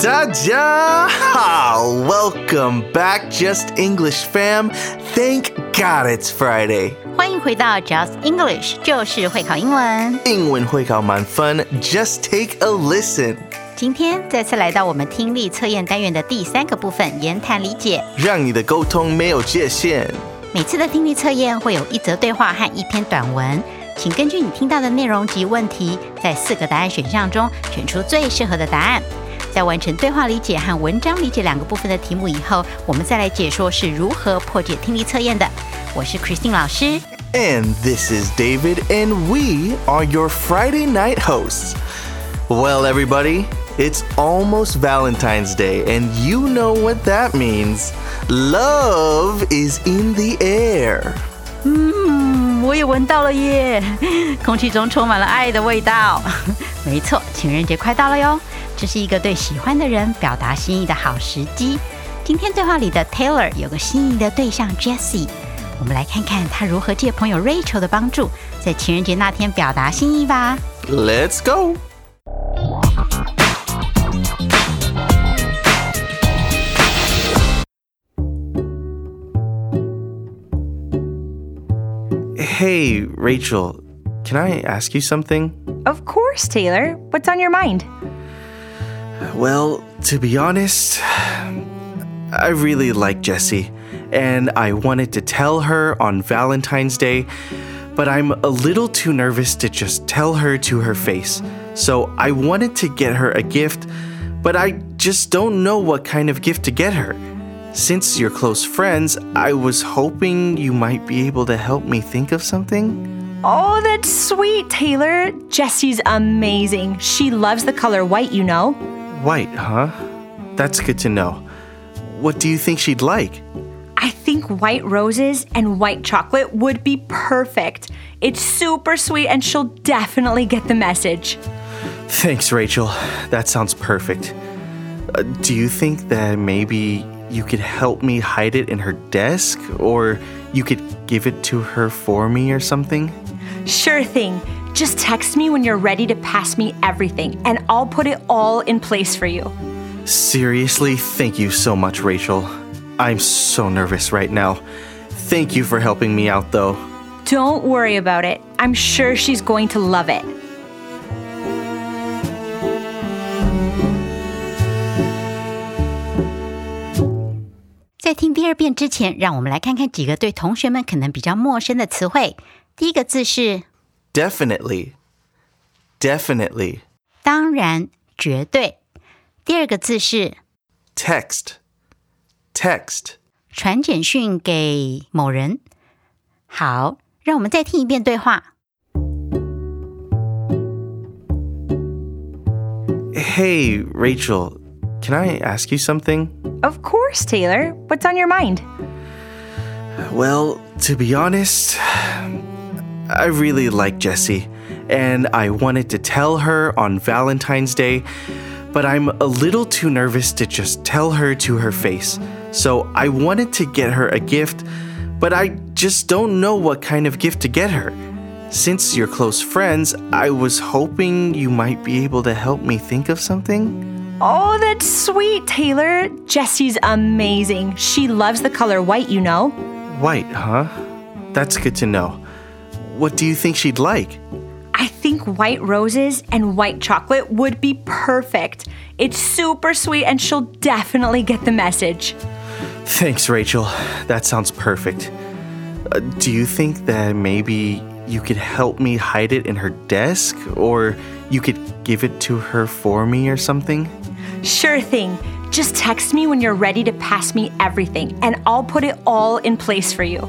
大家好，Welcome back, Just English fam. Thank God it's Friday. 欢迎回到 Just English，就是会考英文。英文会考满分，Just take a listen，今天再次来到我们听力测验单元的第三个部分——言谈理解。让你的沟通没有界限。每次的听力测验会有一则对话和一篇短文，请根据你听到的内容及问题，在四个答案选项中选出最适合的答案。在完成对话理解和文章理解两个部分的题目以后，我们再来解说是如何破解听力测验的。我是 Christine 老师。And this is David, and we are your Friday night hosts. Well, everybody, it's almost Valentine's Day, and you know what that means. Love is in the air. 嗯，我也闻到了耶，空气中充满了爱的味道。没错，情人节快到了哟，这是一个对喜欢的人表达心意的好时机。今天对话里的 Taylor 有个心仪的对象 Jessie，我们来看看他如何借朋友 Rachel 的帮助，在情人节那天表达心意吧。 Let's go. Hey, Rachel, can I ask you something? Of course, Taylor. What's on your mind? Well, to be honest, I really like Jessie, and I wanted to tell her on Valentine's Day, but I'm a little too nervous to just tell her to her face. So I wanted to get her a gift, but I just don't know what kind of gift to get her. Since you're close friends, I was hoping you might be able to help me think of something. Oh, that's sweet, Taylor. Jessie's amazing. She loves the color white, you know. White, huh? That's good to know. What do you think she'd like? I think white roses and white chocolate would be perfect. It's super sweet and she'll definitely get the message. Thanks, Rachel. That sounds perfect. Uh, do you think that maybe you could help me hide it in her desk? Or you could give it to her for me or something? Sure thing. Just text me when you're ready to pass me everything, and I'll put it all in place for you. Seriously, thank you so much, Rachel. I'm so nervous right now. Thank you for helping me out, though. Don't worry about it. I'm sure she's going to love it. Definitely. Definitely. 当然、绝对。第二个字是 Text. Text. 传简讯给某人。好，让我们再听一遍对话。 Hey, Rachel, can I ask you something? Of course, Taylor. What's on your mind? Well, to be honest, I really like Jessie, and I wanted to tell her on Valentine's Day, but I'm a little too nervous to just tell her to her face. So I wanted to get her a gift, but I just don't know what kind of gift to get her. Since you're close friends, I was hoping you might be able to help me think of something. Oh, that's sweet, Taylor. Jessie's amazing. She loves the color white, you know. White, huh? That's good to know. What do you think she'd like? I think white roses and white chocolate would be perfect. It's super sweet and she'll definitely get the message. Thanks, Rachel. That sounds perfect. Uh, do you think that maybe you could help me hide it in her desk? Or you could give it to her for me or something? Sure thing. Just text me when you're ready to pass me everything, and I'll put it all in place for you.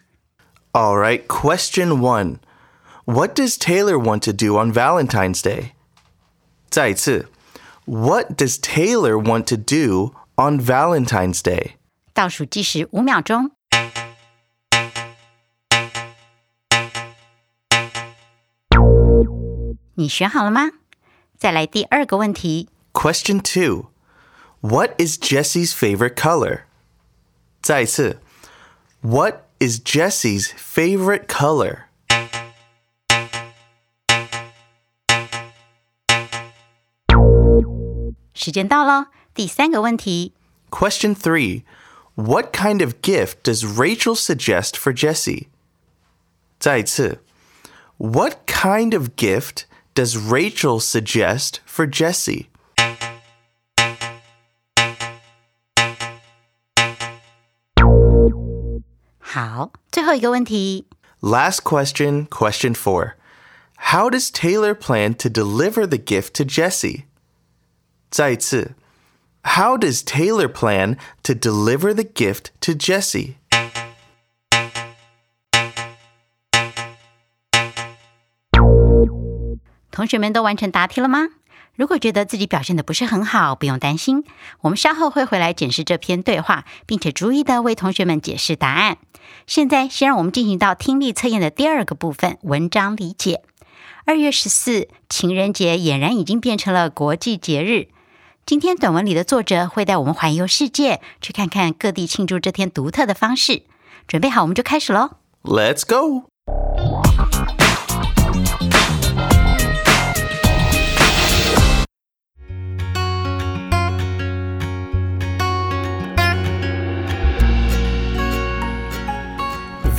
All right, question one. What does Taylor want to do on Valentine's Day? 再次, what does Taylor want to do on Valentine's Day? 倒数计时五秒钟。你选好了吗？再来第二个问题。Question two. What is Jessie's favorite color? 再次, what is Jessie's favorite color? Question 3. What kind of gift does Rachel suggest for Jessie? 再一次, what kind of gift does Rachel suggest for Jessie? 好，最后一个问题。Last question, question four. How does Taylor plan to deliver the gift to Jessie? 再次, how does Taylor plan to deliver the gift to Jessie? 如果觉得自己表现的不是很好，不用担心，我们稍后会回来检视这篇对话，并且逐一的为同学们解释答案。现在，先让我们进行到听力测验的第二个部分——文章理解。二月十四，情人节俨然已经变成了国际节日。今天短文里的作者会带我们环游世界，去看看各地庆祝这天独特的方式。准备好，我们就开始喽！Let's go!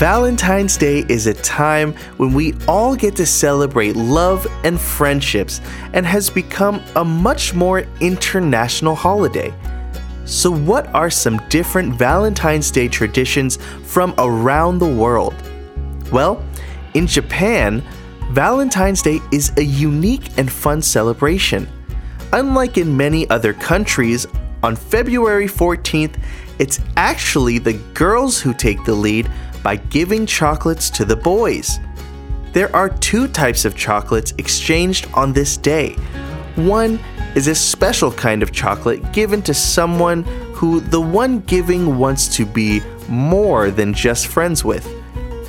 Valentine's Day is a time when we all get to celebrate love and friendships and has become a much more international holiday. So, what are some different Valentine's Day traditions from around the world? Well, in Japan, Valentine's Day is a unique and fun celebration. Unlike in many other countries, on February 14th, it's actually the girls who take the lead by giving chocolates to the boys. There are two types of chocolates exchanged on this day. One is a special kind of chocolate given to someone who the one giving wants to be more than just friends with.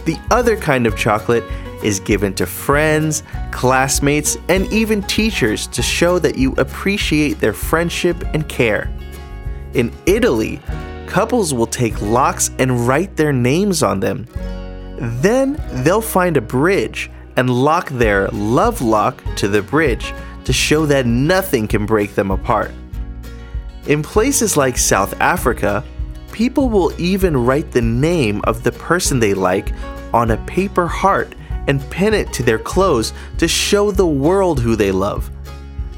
The other kind of chocolate is given to friends, classmates, and even teachers to show that you appreciate their friendship and care. In Italy, couples will take locks and write their names on them. Then they'll find a bridge and lock their love lock to the bridge to show that nothing can break them apart. In places like South Africa, people will even write the name of the person they like on a paper heart and pin it to their clothes to show the world who they love.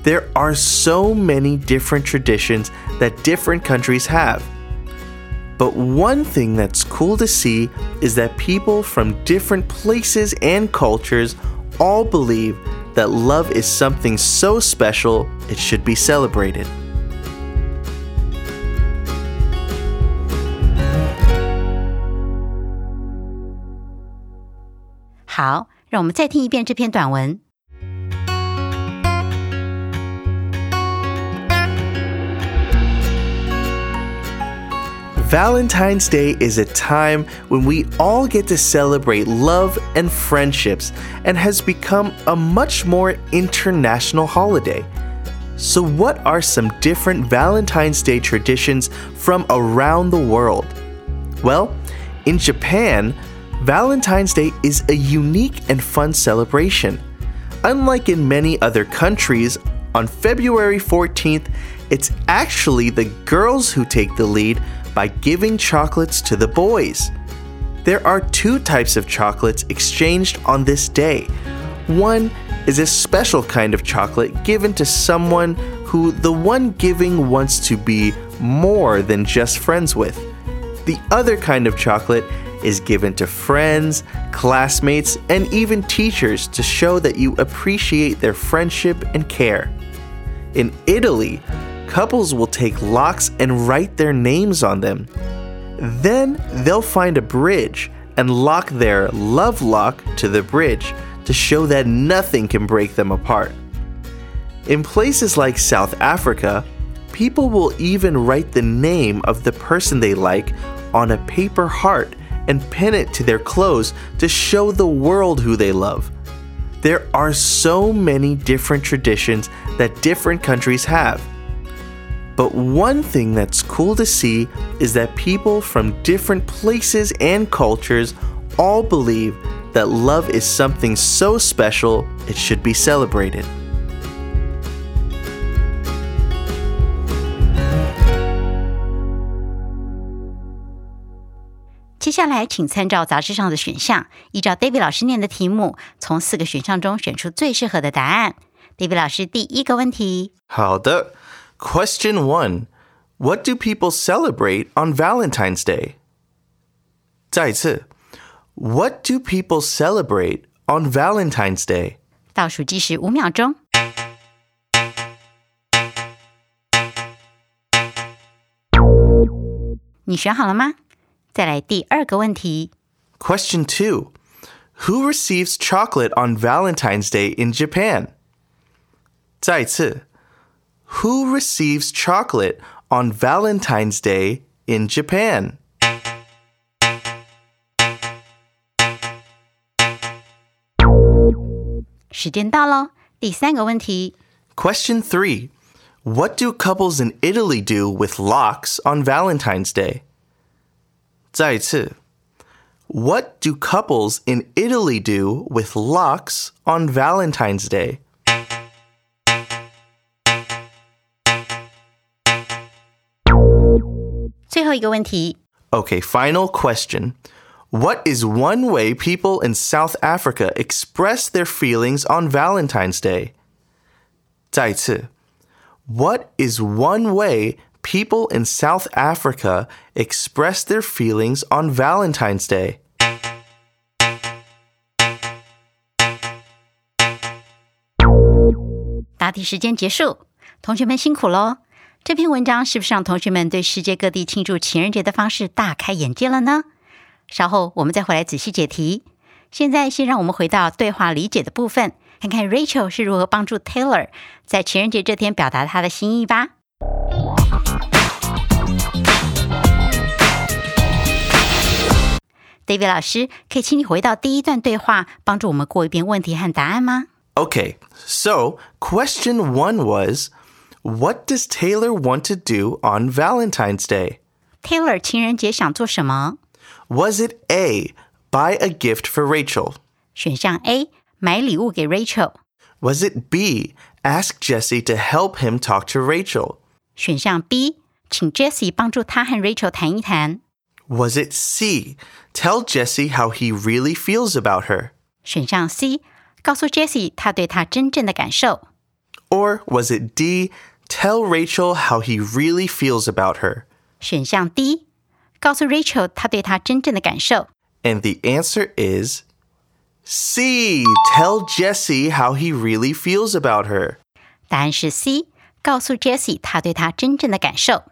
There are so many different traditions that different countries have. But one thing that's cool to see is that people from different places and cultures all believe that love is something so special it should be celebrated. 好，让我们再听一遍这篇短文。 Valentine's Day is a time when we all get to celebrate love and friendships and has become a much more international holiday. So, what are some different Valentine's Day traditions from around the world? Well, in Japan, Valentine's Day is a unique and fun celebration. Unlike in many other countries, on February 14th, it's actually the girls who take the lead by giving chocolates to the boys. There are two types of chocolates exchanged on this day. One is a special kind of chocolate given to someone who the one giving wants to be more than just friends with. The other kind of chocolate is given to friends, classmates, and even teachers to show that you appreciate their friendship and care. In Italy, couples will take locks and write their names on them. Then they'll find a bridge and lock their love lock to the bridge to show that nothing can break them apart. In places like South Africa, people will even write the name of the person they like on a paper heart and pin it to their clothes to show the world who they love. There are so many different traditions that different countries have. But one thing that's cool to see is that people from different places and cultures all believe that love is something so special it should be celebrated. 接下来，请参照杂志上的选项，依照 David 老师念的题目，从四个选项中选出最适合的答案。David 老师第一个问题，好的。 Question 1 What do people celebrate on Valentine's Day? 再一次 What do people celebrate on Valentine's Day? 倒数计时五秒钟。你选好了吗？再来第二个问题， Question 2 Who receives chocolate on Valentine's Day in Japan? 再一次 who receives chocolate on Valentine's Day in Japan? Question 3. What do couples in Italy do with locks on Valentine's Day? 再次, what do couples in Italy do with locks on Valentine's Day? 后一个问题， Okay, final question. What is one way people in South Africa express their feelings on Valentine's Day? 再一次 What is one way people in South Africa express their feelings on Valentine's Day? 这篇文章是不是让同学们对世界各地庆祝情人节的方式大开眼界了呢？稍后我们再回来仔细解题。现在先让我们回到对话理解的部分，看看 Rachel 是如何帮助 Taylor 在情人节这天表达他的心意吧。David 老师，可以请你回到第一段对话，帮助我们过一遍问题和答案吗？Okay, so question one was What does Taylor want to do on Valentine's Day? Taylor Was it A, buy a gift for Rachel? Rachel. Was it B, ask Jessie to help him talk to Rachel? Was it C, tell Jessie how he really feels about her? Or was it D, Tell Rachel how he really feels about her. 选项 D，告诉 Rachel 他对她真正的感受。And the answer is C. Tell Jessie how he really feels about her. 答案是 C. 告诉 Jesse 他对他真正的感受. Jesse 他对她真正的感受。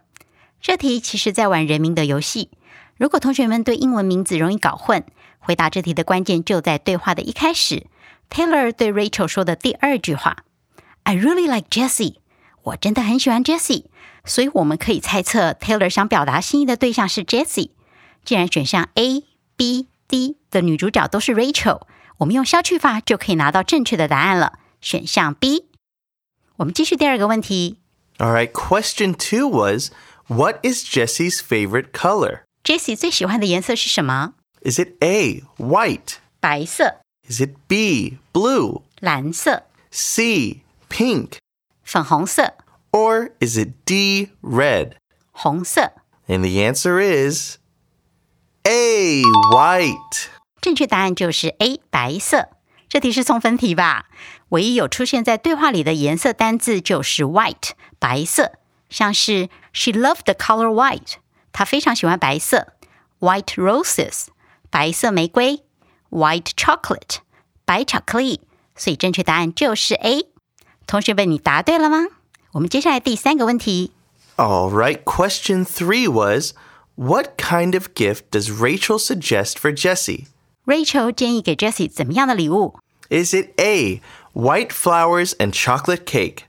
这题其实在玩人名的游戏。如果同学们对英文名字容易搞混，回答这题的关键就在对话的一开始。Taylor 对 Rachel 说的第二句话：“I really like Jesse。”我真的很喜欢 Jessie，所以我们可以猜测 Taylor 想表达心意的对象是 Jessie。既然选项 A、B、D 的女主角都是 Rachel，我们用消去法就可以拿到正确的答案了，选项 B。我们继续第二个问题 All right, question two was What is Jesse's favorite color? ：Jessie 最喜欢的颜色是什么？ Is it A, white? 白色、 Is it B, blue? 蓝色、 C, pink? 粉红色、 Or is it D, red? 红色。 And the answer is A, white. 正确答案就是 A 白色。 这题是送分题吧？唯一有出现在对话里的颜色单字就是 white，白色，像是 She loved the color white，她非常喜欢白色。White roses，白色玫瑰。White chocolate，白巧克力。所以正确答案就是 A。 同学们，你答对了吗？我们接下来第三个问题。All right, question three was what kind of gift does Rachel suggest for Jessie? Rachel 建议给 Jessie 怎么样的礼物？Is it A white flowers and chocolate cake?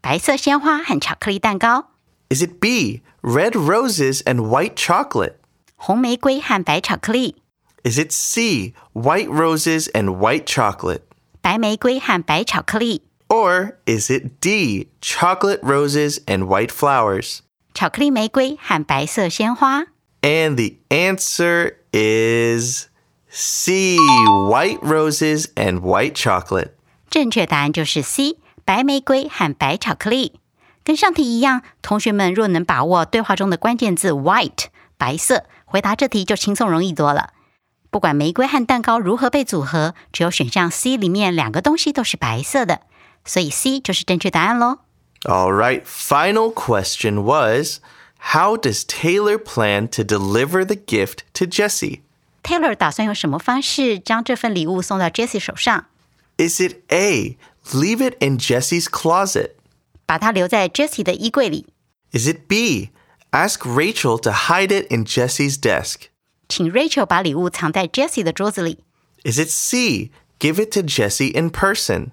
白色鲜花和巧克力蛋糕。Is it B red roses and white chocolate? 红玫瑰和白巧克力。Is it C white roses and white chocolate? 白玫瑰和白巧克力。Or is it D, chocolate roses and white flowers? 巧克力玫瑰和白色鲜花？ And the answer is C, white roses and white chocolate. 正确答案就是 C，白玫瑰和白巧克力。跟上题一样，同学们若能把握对话中的关键字 white 白色，回答这题就轻松容易多了。不管玫瑰和蛋糕如何被组合，只有选项 C 里面两个东西都是白色的， 所以 C 就是正确答案喽。All right, final question was how does Taylor plan to deliver the gift to Jessie? Taylor 打算用什么方式将这份礼物送到 Jessie 手上？Is it A, leave it in Jessie's closet? 把它留在 Jessie 的衣柜里。Is it B, ask Rachel to hide it in Jessie's desk? 请 Rachel 把礼物藏在 Jessie 的桌子里。Is it C, give it to Jessie in person?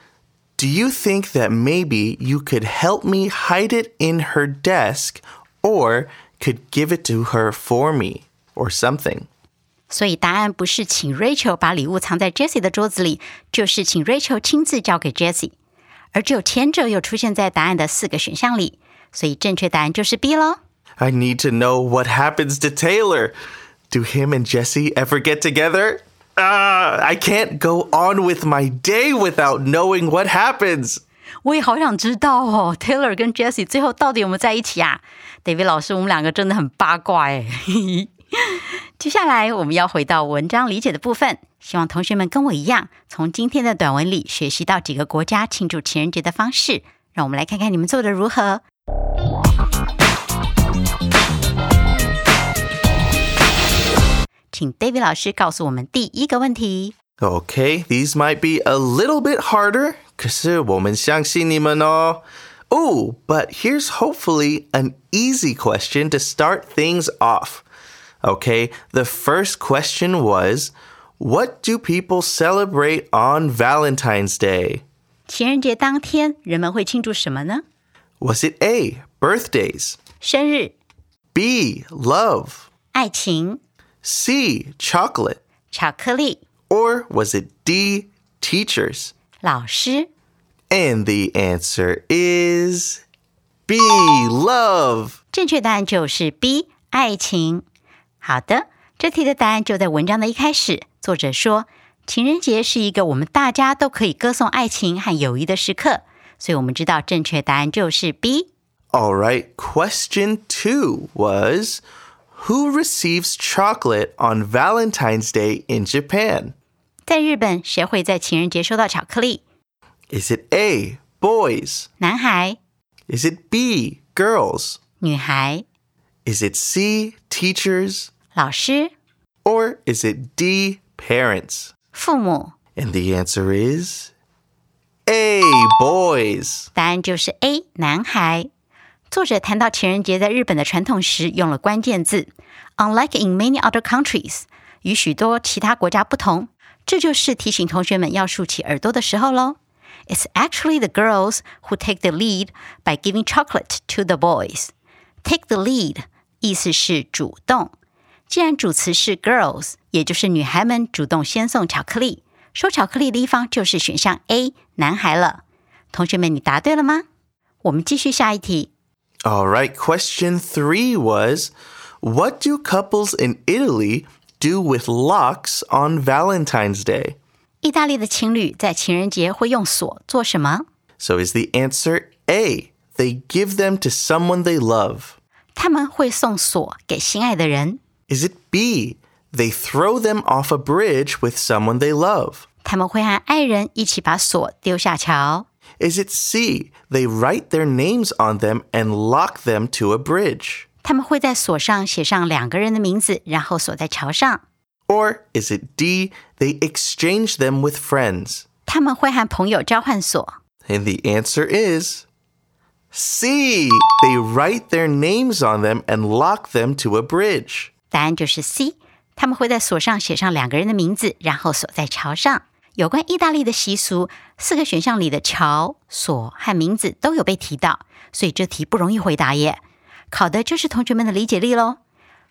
Do you think that maybe you could help me hide it in her desk or could give it to her for me or something? 所以答案不是请 Rachel 把礼物藏在 Jessie 的桌子里，就是请 Rachel 亲自交给 Jessie。而只有前者有出现在答案的四个选项里，所以正确答案就是 B 喽。I need to know what happens to Taylor. Do him and Jessie ever get together? I can't go on with my day without knowing what happens. 我也好想知道哦，Taylor 跟 Jessie 最后到底有没有在一起啊？David 老师，我们两个真的很八卦哎。接下来我们要回到文章理解的部分，希望同学们跟我一样，从今天的短文里学习到几个国家庆祝情人节的方式。让我们来看看你们做的如何。请 David 老师告诉我们第一个问题。 Okay, these might be a little bit harder. 可是我们相信你们哦。Oh, but here's hopefully an easy question to start things off. Okay, the first question was What do people celebrate on Valentine's Day? 情人节当天，人们会庆祝什么呢？ Was it A, birthdays? 生日、 B, love? 爱情、 C, chocolate? 巧克力、 Or was it D, teachers? 老师。 And the answer is B, love. 正确答案就是 B，爱情。好的，这题的答案就在文章的一开始。作者说，情人节是一个我们大家都可以歌颂爱情和友谊的时刻，所以我们知道正确答案就是 B。 All right, question two was Who receives chocolate on Valentine's Day in Japan? 在日本，谁会在情人节收到巧克力？ Is it A, boys? 男孩、 Is it B, girls? 女孩、 Is it C, teachers? 老师、 Or is it D, parents? 父母。 And the answer is A, boys. 答案就是 A，男孩。 作者谈到情人节在日本的传统时，用了关键字 “unlike in many other countries”，与许多其他国家不同。这就是提醒同学们要竖起耳朵的时候喽。It's actually the girls who take the lead by giving chocolate to the boys. Take the lead 意思是主动。既然主词是 girls，也就是女孩们主动先送巧克力，收巧克力的一方就是选项 A 男孩了。同学们，你答对了吗？我们继续下一题。All right, question three was What do couples in Italy do with locks on Valentine's Day? 意大利的情侣在情人节会用锁做什么？ So is the answer A? They give them to someone they love. 他们会送锁给心爱的人。 Is it B? They throw them off a bridge with someone they love. 他们会和爱人一起把锁丢下桥。 Is it C? They write their names on them and lock them to a bridge. 他们会在锁上写上两个人的名字，然后锁在桥上。 Or is it D? They exchange them with friends. 他们会和朋友交换锁。 And the answer is C. They write their names on them and lock them to a bridge. 答案就是 C。他们会在锁上写上两个人的名字，然后锁在桥上。 有关意大利的习俗，四个选项里的桥、锁和名字都有被提到，所以这题不容易回答耶。考的就是同学们的理解力喽。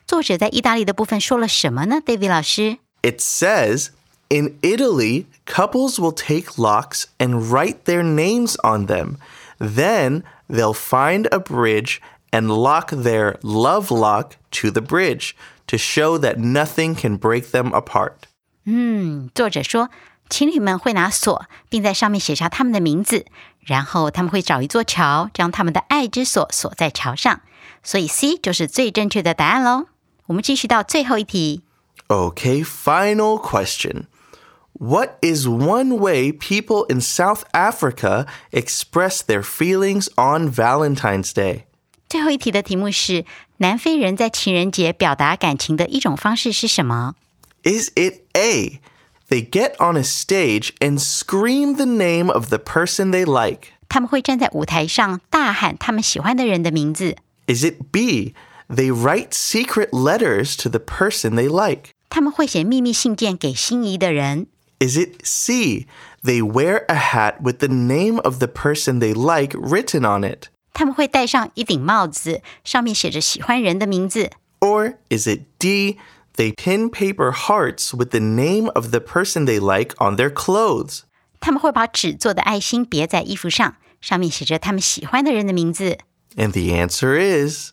作者在意大利的部分说了什么呢？David 老师 It says in Italy, couples will take locks and write their names on them. Then they'll find a bridge and lock their love lock to the bridge to show that nothing can break them apart. 作者说， 情侣们会拿锁，并在上面写下他们的名字，然后他们会找一座桥，将他们的爱之锁锁在桥上。所以 C 就是最正确的答案喽。我们继续到最后一题。 Okay, final question. What is one way people in South Africa express their feelings on Valentine's Day? 最后一题的题目是：南非人在情人节表达感情的一种方式是什么？ Is it A? They get on a stage and scream the name of the person they like. 他们会站在舞台上大喊他们喜欢的人的名字。 Is it B? They write secret letters to the person they like. 他们会写秘密信件给心仪的人。 Is it C? They wear a hat with the name of the person they like written on it. 他们会戴上一顶帽子，上面写着喜欢人的名字。 Or is it D? They pin paper hearts with the name of the person they like on their clothes. 他们会把纸做的爱心别在衣服上，上面写着他们喜欢的人的名字。 And the answer is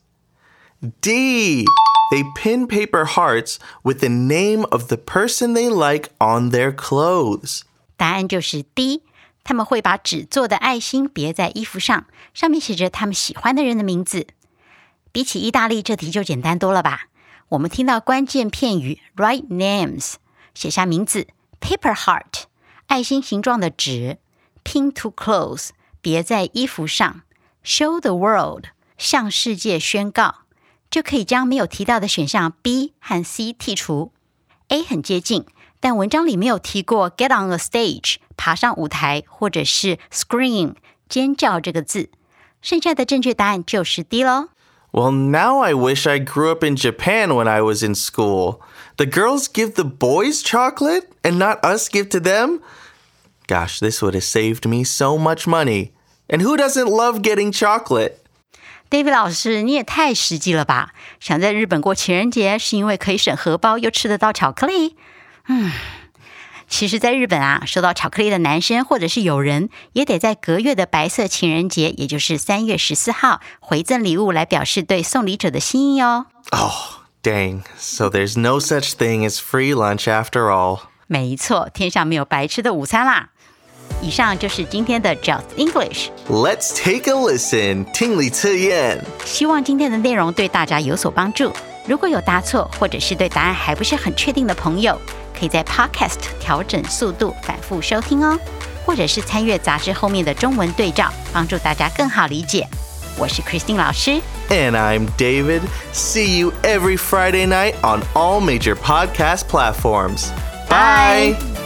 D. They pin paper hearts with the name of the person they like on their clothes. 答案就是 D。他们会把纸做的爱心别在衣服上，上面写着他们喜欢的人的名字。比起意大利，这题就简单多了吧？ 我们听到关键片语 write names，写下名字；paper heart，爱心形状的纸；pin to clothes，别在衣服上；show the world，向世界宣告。就可以将没有提到的选项 B 和 C 剔除。A 很接近，但文章里没有提过 get on a stage 爬上舞台，或者是 scream 尖叫这个字。剩下的正确答案就是 D 喽。Well, now I wish I grew up in Japan when I was in school. The girls give the boys chocolate and not us give to them? Gosh, this would have saved me so much money. And who doesn't love getting chocolate? David 老师，你也太实际了吧！想在日本过情人节，是因为可以省荷包又吃得到巧克力？嗯， 其实，在日本啊，收到巧克力的男生或者是友人，也得在隔月的白色情人节，也就是三月十四号回赠礼物，来表示对送礼者的心意哦。Oh, dang. So there's no such thing as free lunch after all. 没错，天上没有白吃的午餐啦。以上就是今天的 Just English，Let's take a listen. 听力测验.希望今天的内容对大家有所帮助。如果有答错，或者是对答案还不是很确定的朋友，可以在 Podcast 调整速度，反复收听哦，或者是参阅杂志后面的中文对照，帮助大家更好理解。我是 Christine 老师， And I'm David. See you every Friday night on all major podcast platforms. Bye. Bye.